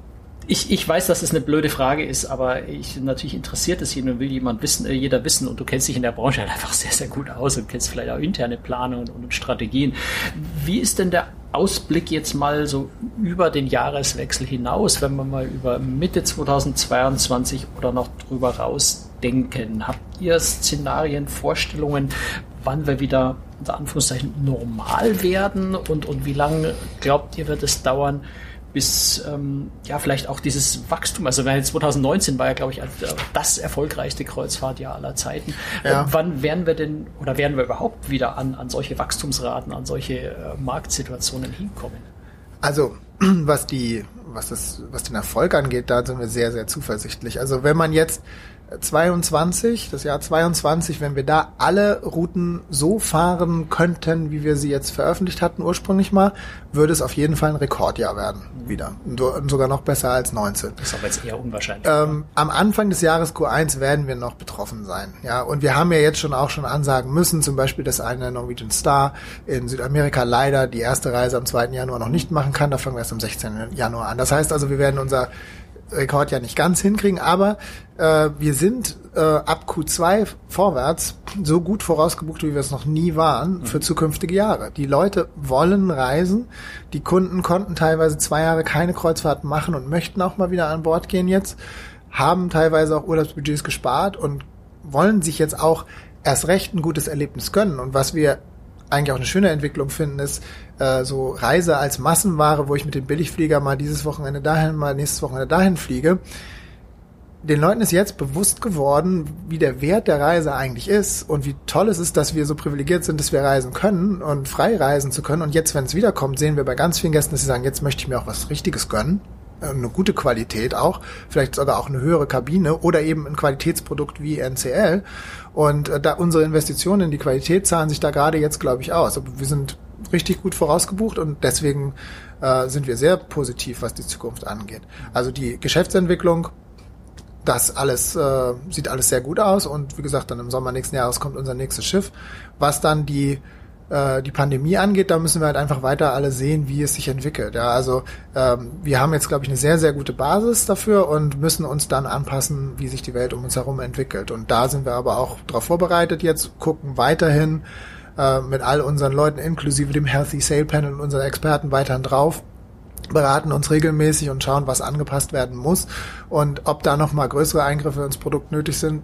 ich, ich weiß, dass es eine blöde Frage ist, aber ich natürlich interessiert es jeden und will jemand wissen, äh, jeder wissen und du kennst dich in der Branche halt einfach sehr, sehr gut aus und kennst vielleicht auch interne Planungen und, und Strategien. Wie ist denn der Ausblick jetzt mal so über den Jahreswechsel hinaus, wenn wir mal über Mitte 2022 oder noch drüber rausdenken? Habt ihr Szenarien, Vorstellungen, wann wir wieder unter Anführungszeichen normal werden und, und wie lange glaubt ihr, wird es dauern, bis ähm, ja vielleicht auch dieses Wachstum, also 2019 war ja glaube ich das erfolgreichste Kreuzfahrtjahr aller Zeiten. Ja. Äh, wann werden wir denn oder werden wir überhaupt wieder an, an solche Wachstumsraten, an solche äh, Marktsituationen hinkommen? Also was die was das was den Erfolg angeht, da sind wir sehr sehr zuversichtlich. Also wenn man jetzt 22, das Jahr 22, wenn wir da alle Routen so fahren könnten, wie wir sie jetzt veröffentlicht hatten ursprünglich mal, würde es auf jeden Fall ein Rekordjahr werden wieder. Und sogar noch besser als 19. Das ist aber jetzt eher unwahrscheinlich. Ähm, am Anfang des Jahres Q1 werden wir noch betroffen sein. Ja, und wir haben ja jetzt schon auch schon ansagen müssen, zum Beispiel, dass eine Norwegian Star in Südamerika leider die erste Reise am 2. Januar noch nicht machen kann. Da fangen wir erst am 16. Januar an. Das heißt also, wir werden unser Rekord ja nicht ganz hinkriegen, aber äh, wir sind äh, ab Q2 vorwärts so gut vorausgebucht, wie wir es noch nie waren, mhm. für zukünftige Jahre. Die Leute wollen reisen, die Kunden konnten teilweise zwei Jahre keine Kreuzfahrten machen und möchten auch mal wieder an Bord gehen jetzt, haben teilweise auch Urlaubsbudgets gespart und wollen sich jetzt auch erst recht ein gutes Erlebnis gönnen. Und was wir eigentlich auch eine schöne Entwicklung finden, ist äh, so Reise als Massenware, wo ich mit dem Billigflieger mal dieses Wochenende dahin, mal nächstes Wochenende dahin fliege. Den Leuten ist jetzt bewusst geworden, wie der Wert der Reise eigentlich ist und wie toll es ist, dass wir so privilegiert sind, dass wir reisen können und frei reisen zu können. Und jetzt, wenn es wiederkommt, sehen wir bei ganz vielen Gästen, dass sie sagen, jetzt möchte ich mir auch was Richtiges gönnen äh, eine gute Qualität auch, vielleicht sogar auch eine höhere Kabine oder eben ein Qualitätsprodukt wie NCL. Und äh, da unsere Investitionen in die Qualität zahlen sich da gerade jetzt, glaube ich, aus. Aber wir sind richtig gut vorausgebucht und deswegen äh, sind wir sehr positiv, was die Zukunft angeht. Also die Geschäftsentwicklung, das alles äh, sieht alles sehr gut aus und wie gesagt, dann im Sommer nächsten Jahres kommt unser nächstes Schiff. Was dann die äh, die Pandemie angeht, da müssen wir halt einfach weiter alle sehen, wie es sich entwickelt. Ja, also ähm, wir haben jetzt, glaube ich, eine sehr, sehr gute Basis dafür und müssen uns dann anpassen, wie sich die Welt um uns herum entwickelt. Und da sind wir aber auch darauf vorbereitet jetzt, gucken weiterhin äh, mit all unseren Leuten, inklusive dem Healthy Sale Panel und unseren Experten weiterhin drauf beraten uns regelmäßig und schauen, was angepasst werden muss und ob da noch mal größere Eingriffe ins Produkt nötig sind,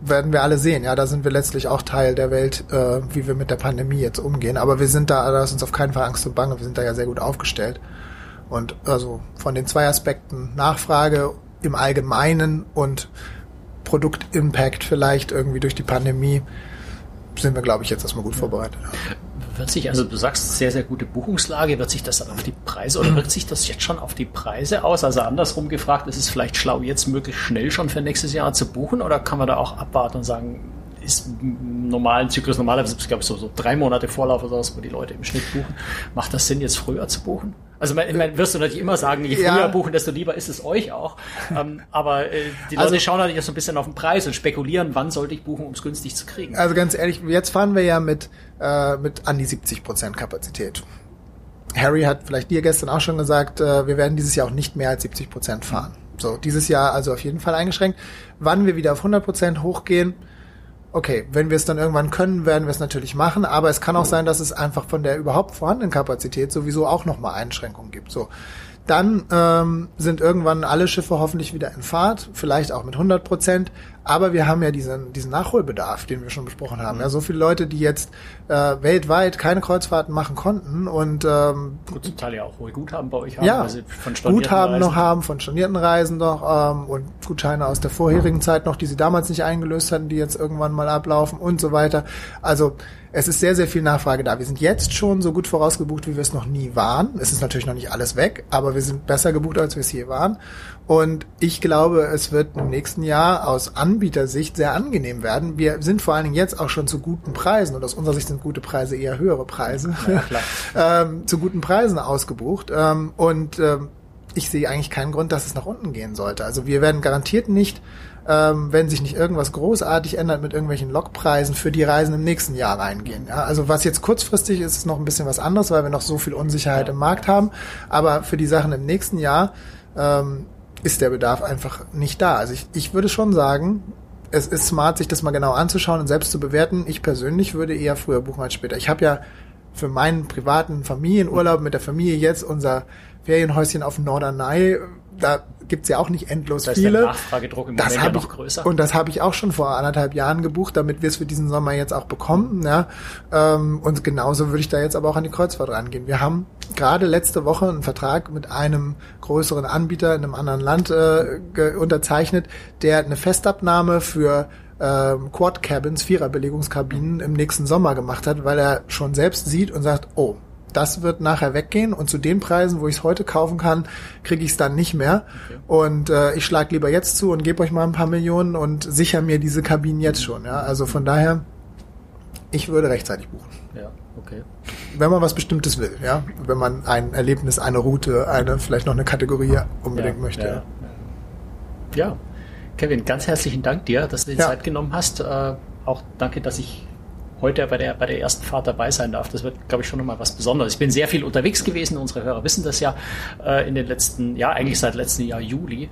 werden wir alle sehen. Ja, da sind wir letztlich auch Teil der Welt, äh, wie wir mit der Pandemie jetzt umgehen. Aber wir sind da, da ist uns auf keinen Fall Angst und Bange. Wir sind da ja sehr gut aufgestellt. Und also von den zwei Aspekten Nachfrage im Allgemeinen und Produktimpact vielleicht irgendwie durch die Pandemie sind wir, glaube ich, jetzt erstmal gut vorbereitet. Wird sich, also du sagst sehr, sehr gute Buchungslage, wird sich das dann auf die Preise oder wirkt sich das jetzt schon auf die Preise aus? Also andersrum gefragt, ist es vielleicht schlau, jetzt möglichst schnell schon für nächstes Jahr zu buchen oder kann man da auch abwarten und sagen, ist im normalen Zyklus normalerweise, glaube ich, so, so drei Monate Vorlauf oder sowas, wo die Leute im Schnitt buchen. Macht das Sinn, jetzt früher zu buchen? Also man, man wirst du natürlich immer sagen, je früher ja. buchen, desto lieber ist es euch auch. ähm, aber äh, die Leute also, schauen natürlich so ein bisschen auf den Preis und spekulieren, wann sollte ich buchen, um es günstig zu kriegen. Also ganz ehrlich, jetzt fahren wir ja mit, äh, mit an die 70 Prozent Kapazität. Harry hat vielleicht dir gestern auch schon gesagt, äh, wir werden dieses Jahr auch nicht mehr als 70 Prozent fahren. So, dieses Jahr also auf jeden Fall eingeschränkt. Wann wir wieder auf 100 Prozent hochgehen, okay, wenn wir es dann irgendwann können, werden wir es natürlich machen, aber es kann auch sein, dass es einfach von der überhaupt vorhandenen Kapazität sowieso auch nochmal Einschränkungen gibt. So. Dann ähm, sind irgendwann alle Schiffe hoffentlich wieder in Fahrt, vielleicht auch mit 100 Prozent. Aber wir haben ja diesen, diesen Nachholbedarf, den wir schon besprochen haben. Mhm. Ja, so viele Leute, die jetzt äh, weltweit keine Kreuzfahrten machen konnten und ähm, Gut, zum Teil ja auch hohe Guthaben bei euch haben, ja, von Guthaben Reisen. noch haben, von stornierten Reisen noch ähm, und Gutscheine aus der vorherigen Zeit noch, die sie damals nicht eingelöst hatten, die jetzt irgendwann mal ablaufen und so weiter. Also es ist sehr, sehr viel Nachfrage da. Wir sind jetzt schon so gut vorausgebucht, wie wir es noch nie waren. Es ist natürlich noch nicht alles weg, aber wir sind besser gebucht, als wir es hier waren. Und ich glaube, es wird im nächsten Jahr aus Anbietersicht sehr angenehm werden. Wir sind vor allen Dingen jetzt auch schon zu guten Preisen, und aus unserer Sicht sind gute Preise eher höhere Preise, ja, ähm, zu guten Preisen ausgebucht. Ähm, und ähm, ich sehe eigentlich keinen Grund, dass es nach unten gehen sollte. Also wir werden garantiert nicht ähm, wenn sich nicht irgendwas großartig ändert mit irgendwelchen Lokpreisen für die Reisen im nächsten Jahr reingehen. Ja, also was jetzt kurzfristig ist, ist noch ein bisschen was anderes, weil wir noch so viel Unsicherheit im Markt haben. Aber für die Sachen im nächsten Jahr ähm, ist der Bedarf einfach nicht da. Also ich, ich würde schon sagen, es ist smart, sich das mal genau anzuschauen und selbst zu bewerten. Ich persönlich würde eher früher buchen als später. Ich habe ja für meinen privaten Familienurlaub mit der Familie jetzt unser Ferienhäuschen auf Norderney. Da gibt's ja auch nicht endlos das heißt, viele. Der Nachfragedruck im das Moment ja noch größer. Und das habe ich auch schon vor anderthalb Jahren gebucht, damit wir es für diesen Sommer jetzt auch bekommen. Ja. Ähm, und genauso würde ich da jetzt aber auch an die Kreuzfahrt rangehen. Wir haben gerade letzte Woche einen Vertrag mit einem größeren Anbieter in einem anderen Land äh, unterzeichnet, der eine Festabnahme für ähm, Quad Cabins, Viererbelegungskabinen im nächsten Sommer gemacht hat, weil er schon selbst sieht und sagt, oh, das wird nachher weggehen und zu den Preisen, wo ich es heute kaufen kann, kriege ich es dann nicht mehr. Okay. Und äh, ich schlage lieber jetzt zu und gebe euch mal ein paar Millionen und sicher mir diese Kabinen jetzt schon. Ja? Also von daher, ich würde rechtzeitig buchen. Ja, okay. Wenn man was Bestimmtes will, ja. Wenn man ein Erlebnis, eine Route, eine, vielleicht noch eine Kategorie unbedingt ja, möchte. Ja, ja. Kevin, ganz herzlichen Dank dir, dass du die Zeit genommen hast. Äh, auch danke, dass ich heute bei der, bei der ersten Fahrt dabei sein darf. Das wird, glaube ich, schon nochmal was Besonderes. Ich bin sehr viel unterwegs gewesen. Unsere Hörer wissen das ja äh, in den letzten, ja, eigentlich seit letztem Jahr Juli.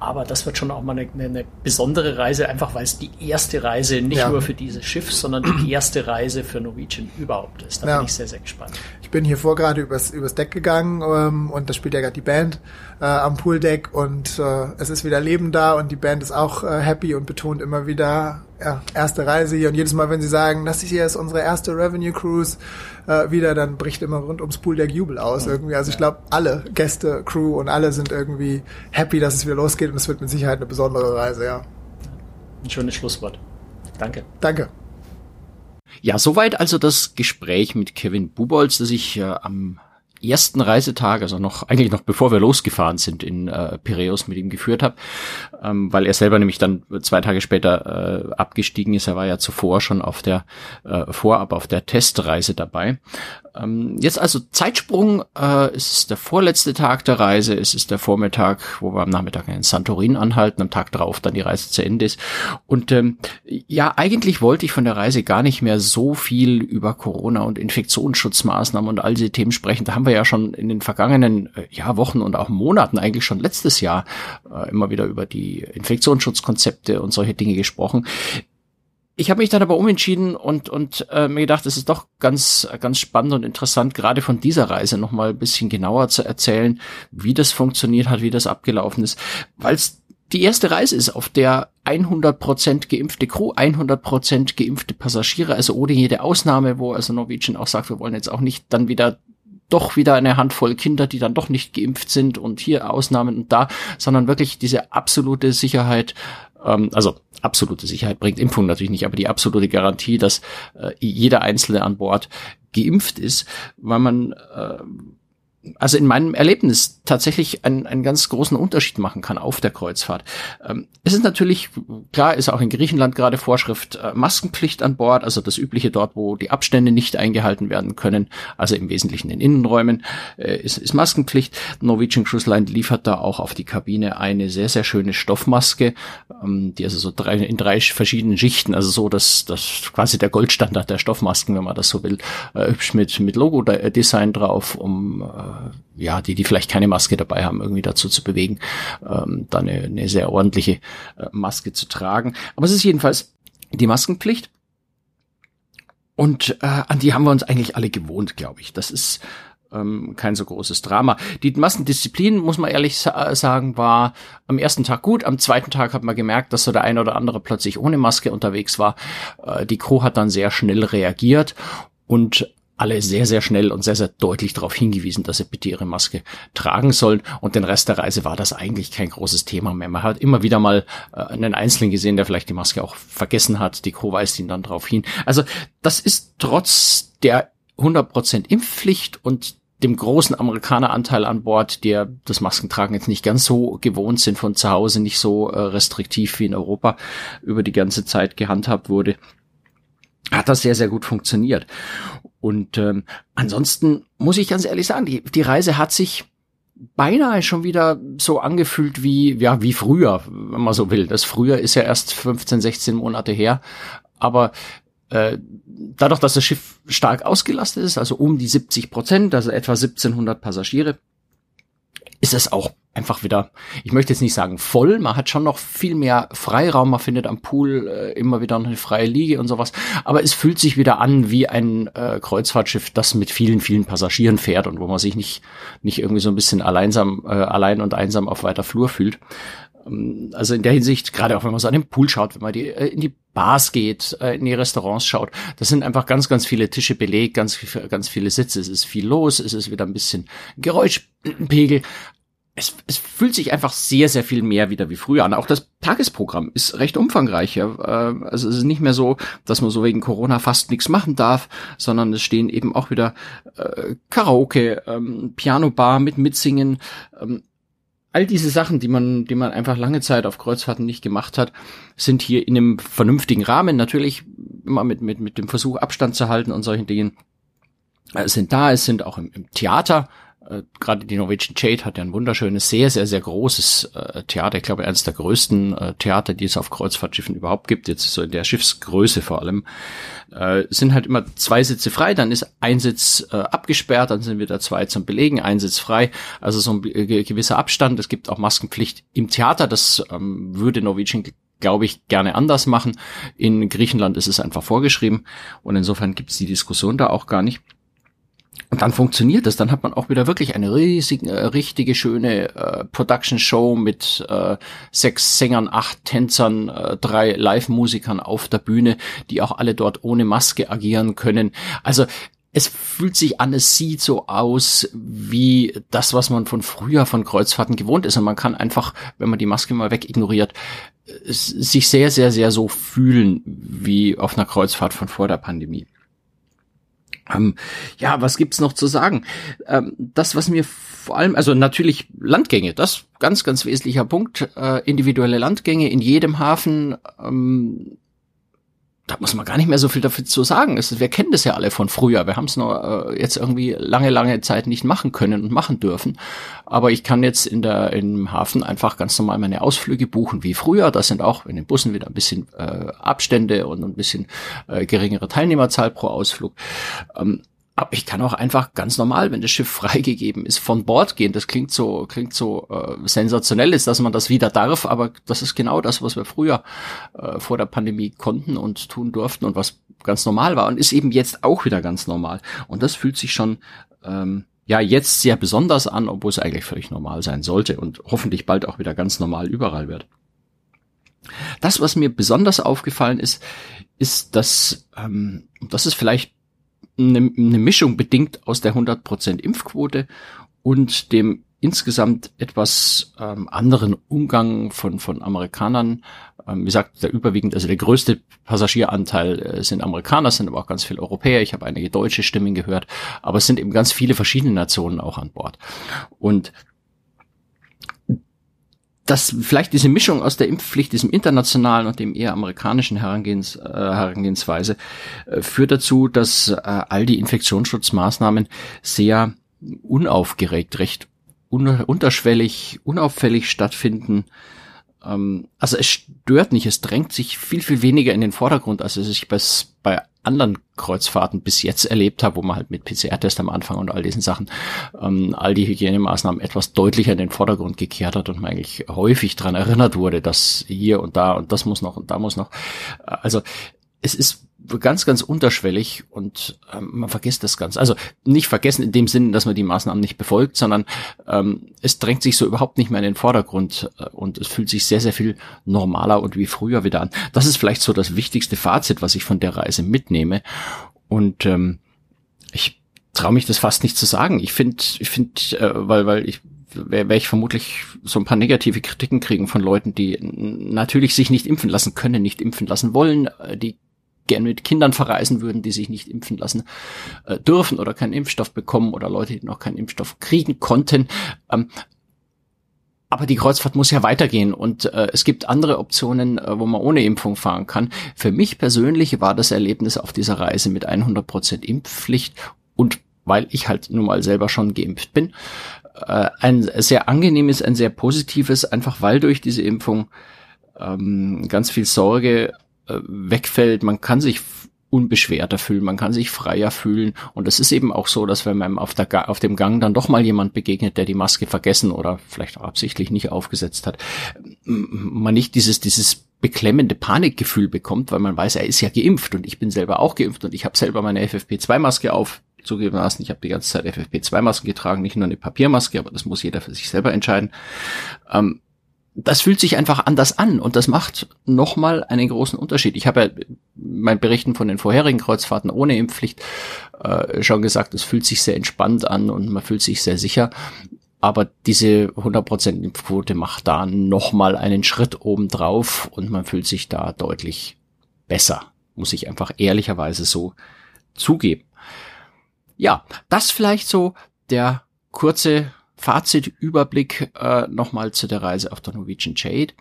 Aber das wird schon auch mal eine, eine besondere Reise, einfach weil es die erste Reise nicht ja. nur für dieses Schiff, sondern die erste Reise für Norwegian überhaupt ist. Da ja. bin ich sehr, sehr gespannt. Ich bin hier vor gerade übers, übers Deck gegangen ähm, und da spielt ja gerade die Band äh, am Pooldeck und äh, es ist wieder Leben da und die Band ist auch äh, happy und betont immer wieder, ja, erste Reise hier und jedes Mal, wenn sie sagen, das hier ist unsere erste Revenue Cruise, äh, wieder, dann bricht immer rund ums Pooldeck Jubel aus irgendwie. Also ich glaube, alle Gäste, Crew und alle sind irgendwie happy, dass es wieder losgeht und es wird mit Sicherheit eine besondere Reise, ja. Ein schönes Schlusswort. Danke. Danke. Ja, soweit also das Gespräch mit Kevin Bubolz, das ich äh, am ersten Reisetag, also noch eigentlich noch bevor wir losgefahren sind in äh, Piräus mit ihm geführt habe, ähm, weil er selber nämlich dann zwei Tage später äh, abgestiegen ist. Er war ja zuvor schon auf der äh, vorab auf der Testreise dabei. Ähm, jetzt also Zeitsprung, äh, es ist der vorletzte Tag der Reise, es ist der Vormittag, wo wir am Nachmittag in Santorin anhalten, am Tag darauf dann die Reise zu Ende ist. Und ähm, ja, eigentlich wollte ich von der Reise gar nicht mehr so viel über Corona und Infektionsschutzmaßnahmen und all diese Themen sprechen. Da haben wir ja schon in den vergangenen äh, ja, Wochen und auch Monaten, eigentlich schon letztes Jahr, äh, immer wieder über die Infektionsschutzkonzepte und solche Dinge gesprochen. Ich habe mich dann aber umentschieden und und äh, mir gedacht, es ist doch ganz ganz spannend und interessant, gerade von dieser Reise noch mal ein bisschen genauer zu erzählen, wie das funktioniert hat, wie das abgelaufen ist, weil es die erste Reise ist, auf der 100% geimpfte Crew, 100% geimpfte Passagiere, also ohne jede Ausnahme, wo also Norwegian auch sagt, wir wollen jetzt auch nicht dann wieder doch wieder eine Handvoll Kinder, die dann doch nicht geimpft sind und hier Ausnahmen und da, sondern wirklich diese absolute Sicherheit, ähm, also absolute Sicherheit bringt Impfung natürlich nicht, aber die absolute Garantie, dass äh, jeder Einzelne an Bord geimpft ist, weil man äh, also in meinem Erlebnis tatsächlich einen, einen ganz großen Unterschied machen kann auf der Kreuzfahrt. Ähm, es ist natürlich, klar ist auch in Griechenland gerade Vorschrift äh, Maskenpflicht an Bord, also das übliche dort, wo die Abstände nicht eingehalten werden können, also im Wesentlichen in Innenräumen, äh, ist, ist Maskenpflicht. Norwegian Cruise Line liefert da auch auf die Kabine eine sehr, sehr schöne Stoffmaske, ähm, die also so drei, in drei verschiedenen Schichten, also so, dass das quasi der Goldstandard der Stoffmasken, wenn man das so will, äh, hübsch mit, mit Logo-Design drauf, um äh, ja, die, die vielleicht keine Maske dabei haben, irgendwie dazu zu bewegen, ähm, da eine, eine sehr ordentliche äh, Maske zu tragen. Aber es ist jedenfalls die Maskenpflicht. Und äh, an die haben wir uns eigentlich alle gewohnt, glaube ich. Das ist ähm, kein so großes Drama. Die Massendisziplin, muss man ehrlich sa sagen, war am ersten Tag gut. Am zweiten Tag hat man gemerkt, dass so der eine oder andere plötzlich ohne Maske unterwegs war. Äh, die Crew hat dann sehr schnell reagiert und alle sehr, sehr schnell und sehr, sehr deutlich darauf hingewiesen, dass sie bitte ihre Maske tragen sollen. Und den Rest der Reise war das eigentlich kein großes Thema mehr. Man hat immer wieder mal äh, einen Einzelnen gesehen, der vielleicht die Maske auch vergessen hat. Die Crew weist ihn dann darauf hin. Also das ist trotz der 100% Impfpflicht und dem großen Amerikaneranteil an Bord, der das Maskentragen jetzt nicht ganz so gewohnt sind von zu Hause, nicht so äh, restriktiv wie in Europa über die ganze Zeit gehandhabt wurde, hat das sehr, sehr gut funktioniert. Und ähm, ansonsten muss ich ganz ehrlich sagen, die, die Reise hat sich beinahe schon wieder so angefühlt wie, ja, wie früher, wenn man so will. Das früher ist ja erst 15, 16 Monate her. Aber äh, dadurch, dass das Schiff stark ausgelastet ist, also um die 70 Prozent, also etwa 1700 Passagiere, ist es auch einfach wieder, ich möchte jetzt nicht sagen voll, man hat schon noch viel mehr Freiraum, man findet am Pool äh, immer wieder eine freie Liege und sowas, aber es fühlt sich wieder an wie ein äh, Kreuzfahrtschiff, das mit vielen, vielen Passagieren fährt und wo man sich nicht, nicht irgendwie so ein bisschen alleinsam, äh, allein und einsam auf weiter Flur fühlt. Ähm, also in der Hinsicht, gerade auch wenn man so an den Pool schaut, wenn man die, äh, in die Bars geht, äh, in die Restaurants schaut, das sind einfach ganz, ganz viele Tische belegt, ganz, ganz viele Sitze, es ist viel los, es ist wieder ein bisschen Geräuschpegel, es, es fühlt sich einfach sehr, sehr viel mehr wieder wie früher an. Auch das Tagesprogramm ist recht umfangreich. Äh, also es ist nicht mehr so, dass man so wegen Corona fast nichts machen darf, sondern es stehen eben auch wieder äh, Karaoke, ähm, Pianobar mit Mitsingen, ähm, all diese Sachen, die man, die man einfach lange Zeit auf Kreuzfahrten nicht gemacht hat, sind hier in einem vernünftigen Rahmen. Natürlich immer mit, mit, mit dem Versuch Abstand zu halten und solchen Dingen äh, sind da. Es sind auch im, im Theater äh, gerade die Norwegian Jade hat ja ein wunderschönes, sehr, sehr, sehr großes äh, Theater. Ich glaube, eines der größten äh, Theater, die es auf Kreuzfahrtschiffen überhaupt gibt, jetzt so in der Schiffsgröße vor allem. Äh, sind halt immer zwei Sitze frei, dann ist ein Sitz äh, abgesperrt, dann sind wieder zwei zum Belegen, ein Sitz frei. Also so ein äh, gewisser Abstand. Es gibt auch Maskenpflicht im Theater. Das ähm, würde Norwegian glaube ich, gerne anders machen. In Griechenland ist es einfach vorgeschrieben und insofern gibt es die Diskussion da auch gar nicht. Und dann funktioniert es, dann hat man auch wieder wirklich eine riesige, äh, richtige schöne äh, Production Show mit äh, sechs Sängern, acht Tänzern, äh, drei Live-Musikern auf der Bühne, die auch alle dort ohne Maske agieren können. Also es fühlt sich an, es sieht so aus wie das, was man von früher von Kreuzfahrten gewohnt ist. Und man kann einfach, wenn man die Maske mal wegignoriert, sich sehr, sehr, sehr so fühlen wie auf einer Kreuzfahrt von vor der Pandemie. Ähm, ja, was gibt's noch zu sagen? Ähm, das, was mir vor allem, also natürlich Landgänge, das ganz, ganz wesentlicher Punkt. Äh, individuelle Landgänge in jedem Hafen. Ähm, da muss man gar nicht mehr so viel dafür zu sagen. Es, wir kennen das ja alle von früher. Wir haben es nur äh, jetzt irgendwie lange, lange Zeit nicht machen können und machen dürfen. Aber ich kann jetzt in der im Hafen einfach ganz normal meine Ausflüge buchen wie früher. Da sind auch in den Bussen wieder ein bisschen äh, Abstände und ein bisschen äh, geringere Teilnehmerzahl pro Ausflug. Ähm, aber ich kann auch einfach ganz normal, wenn das Schiff freigegeben ist, von Bord gehen. Das klingt so, klingt so äh, sensationell ist, dass man das wieder darf, aber das ist genau das, was wir früher äh, vor der Pandemie konnten und tun durften und was ganz normal war und ist eben jetzt auch wieder ganz normal. Und das fühlt sich schon ähm, ja jetzt sehr besonders an, obwohl es eigentlich völlig normal sein sollte und hoffentlich bald auch wieder ganz normal überall wird. Das, was mir besonders aufgefallen ist, ist, dass ähm, das ist vielleicht eine, eine Mischung bedingt aus der 100% Impfquote und dem insgesamt etwas ähm, anderen Umgang von, von Amerikanern. Ähm, wie gesagt, der überwiegend, also der größte Passagieranteil äh, sind Amerikaner, sind aber auch ganz viele Europäer. Ich habe einige deutsche Stimmen gehört, aber es sind eben ganz viele verschiedene Nationen auch an Bord. Und dass vielleicht diese Mischung aus der Impfpflicht, diesem internationalen und dem eher amerikanischen Herangehens, äh, Herangehensweise äh, führt dazu, dass äh, all die Infektionsschutzmaßnahmen sehr unaufgeregt, recht un unterschwellig, unauffällig stattfinden. Ähm, also es stört nicht, es drängt sich viel, viel weniger in den Vordergrund, als es sich bei, bei anderen Kreuzfahrten bis jetzt erlebt habe, wo man halt mit PCR-Test am Anfang und all diesen Sachen ähm, all die Hygienemaßnahmen etwas deutlicher in den Vordergrund gekehrt hat und man eigentlich häufig dran erinnert wurde, dass hier und da und das muss noch und da muss noch. Also es ist ganz, ganz unterschwellig und ähm, man vergisst das ganz. Also nicht vergessen in dem Sinne, dass man die Maßnahmen nicht befolgt, sondern ähm, es drängt sich so überhaupt nicht mehr in den Vordergrund äh, und es fühlt sich sehr, sehr viel normaler und wie früher wieder an. Das ist vielleicht so das wichtigste Fazit, was ich von der Reise mitnehme. Und ähm, ich traue mich das fast nicht zu sagen. Ich finde, ich finde, äh, weil, weil ich werde ich vermutlich so ein paar negative Kritiken kriegen von Leuten, die natürlich sich nicht impfen lassen können, nicht impfen lassen wollen, äh, die gerne mit Kindern verreisen würden, die sich nicht impfen lassen äh, dürfen oder keinen Impfstoff bekommen oder Leute, die noch keinen Impfstoff kriegen konnten. Ähm, aber die Kreuzfahrt muss ja weitergehen und äh, es gibt andere Optionen, äh, wo man ohne Impfung fahren kann. Für mich persönlich war das Erlebnis auf dieser Reise mit 100% Impfpflicht und weil ich halt nun mal selber schon geimpft bin, äh, ein sehr angenehmes, ein sehr positives, einfach weil durch diese Impfung ähm, ganz viel Sorge äh, wegfällt. Man kann sich unbeschwerter fühlen, man kann sich freier fühlen. Und es ist eben auch so, dass wenn man auf, der, auf dem Gang dann doch mal jemand begegnet, der die Maske vergessen oder vielleicht auch absichtlich nicht aufgesetzt hat, man nicht dieses, dieses beklemmende Panikgefühl bekommt, weil man weiß, er ist ja geimpft und ich bin selber auch geimpft und ich habe selber meine FFP2-Maske auf. Zugegebenermaßen, ich habe die ganze Zeit FFP2-Masken getragen, nicht nur eine Papiermaske, aber das muss jeder für sich selber entscheiden. Ähm, das fühlt sich einfach anders an und das macht nochmal einen großen Unterschied. Ich habe ja mein Berichten von den vorherigen Kreuzfahrten ohne Impfpflicht äh, schon gesagt, es fühlt sich sehr entspannt an und man fühlt sich sehr sicher. Aber diese 100% Impfquote macht da nochmal einen Schritt oben drauf und man fühlt sich da deutlich besser. Muss ich einfach ehrlicherweise so zugeben. Ja, das vielleicht so der kurze Fazitüberblick äh, nochmal zu der Reise auf der Norwegian Jade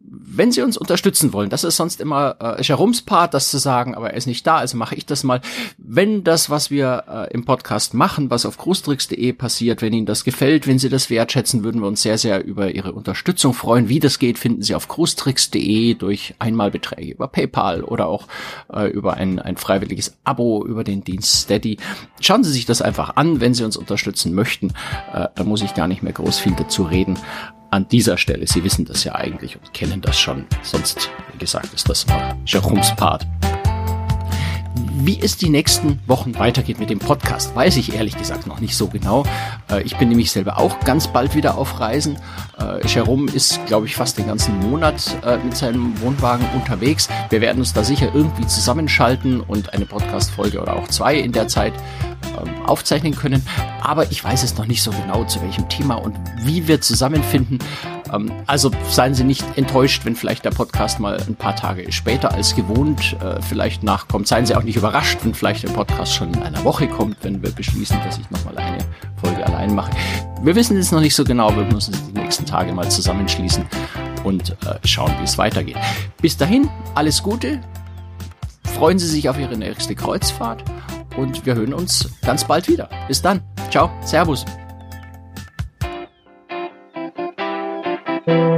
wenn Sie uns unterstützen wollen, das ist sonst immer äh, Jeroms Part, das zu sagen, aber er ist nicht da, also mache ich das mal. Wenn das, was wir äh, im Podcast machen, was auf cruestricks.de passiert, wenn Ihnen das gefällt, wenn Sie das wertschätzen, würden wir uns sehr, sehr über Ihre Unterstützung freuen. Wie das geht, finden Sie auf cruestricks.de durch Einmalbeträge über PayPal oder auch äh, über ein, ein freiwilliges Abo über den Dienst Steady. Schauen Sie sich das einfach an, wenn Sie uns unterstützen möchten. Äh, da muss ich gar nicht mehr groß viel dazu reden an dieser Stelle. Sie wissen das ja eigentlich und kennen das schon. Sonst, wie gesagt, ist das mal Jeroms Part. Wie es die nächsten Wochen weitergeht mit dem Podcast, weiß ich ehrlich gesagt noch nicht so genau. Äh, ich bin nämlich selber auch ganz bald wieder auf Reisen. Äh, Jerome ist, glaube ich, fast den ganzen Monat äh, mit seinem Wohnwagen unterwegs. Wir werden uns da sicher irgendwie zusammenschalten und eine Podcast-Folge oder auch zwei in der Zeit ähm, aufzeichnen können. Aber ich weiß es noch nicht so genau, zu welchem Thema und wie wir zusammenfinden. Ähm, also seien Sie nicht enttäuscht, wenn vielleicht der Podcast mal ein paar Tage später als gewohnt äh, vielleicht nachkommt. Seien Sie auch nicht überrascht, wenn vielleicht der Podcast schon in einer Woche kommt, wenn wir beschließen, dass ich nochmal eine Folge allein mache. Wir wissen es noch nicht so genau, wir müssen uns die nächsten Tage mal zusammenschließen und äh, schauen, wie es weitergeht. Bis dahin, alles Gute. Freuen Sie sich auf Ihre nächste Kreuzfahrt und wir hören uns ganz bald wieder. Bis dann. Ciao. Servus. thank you.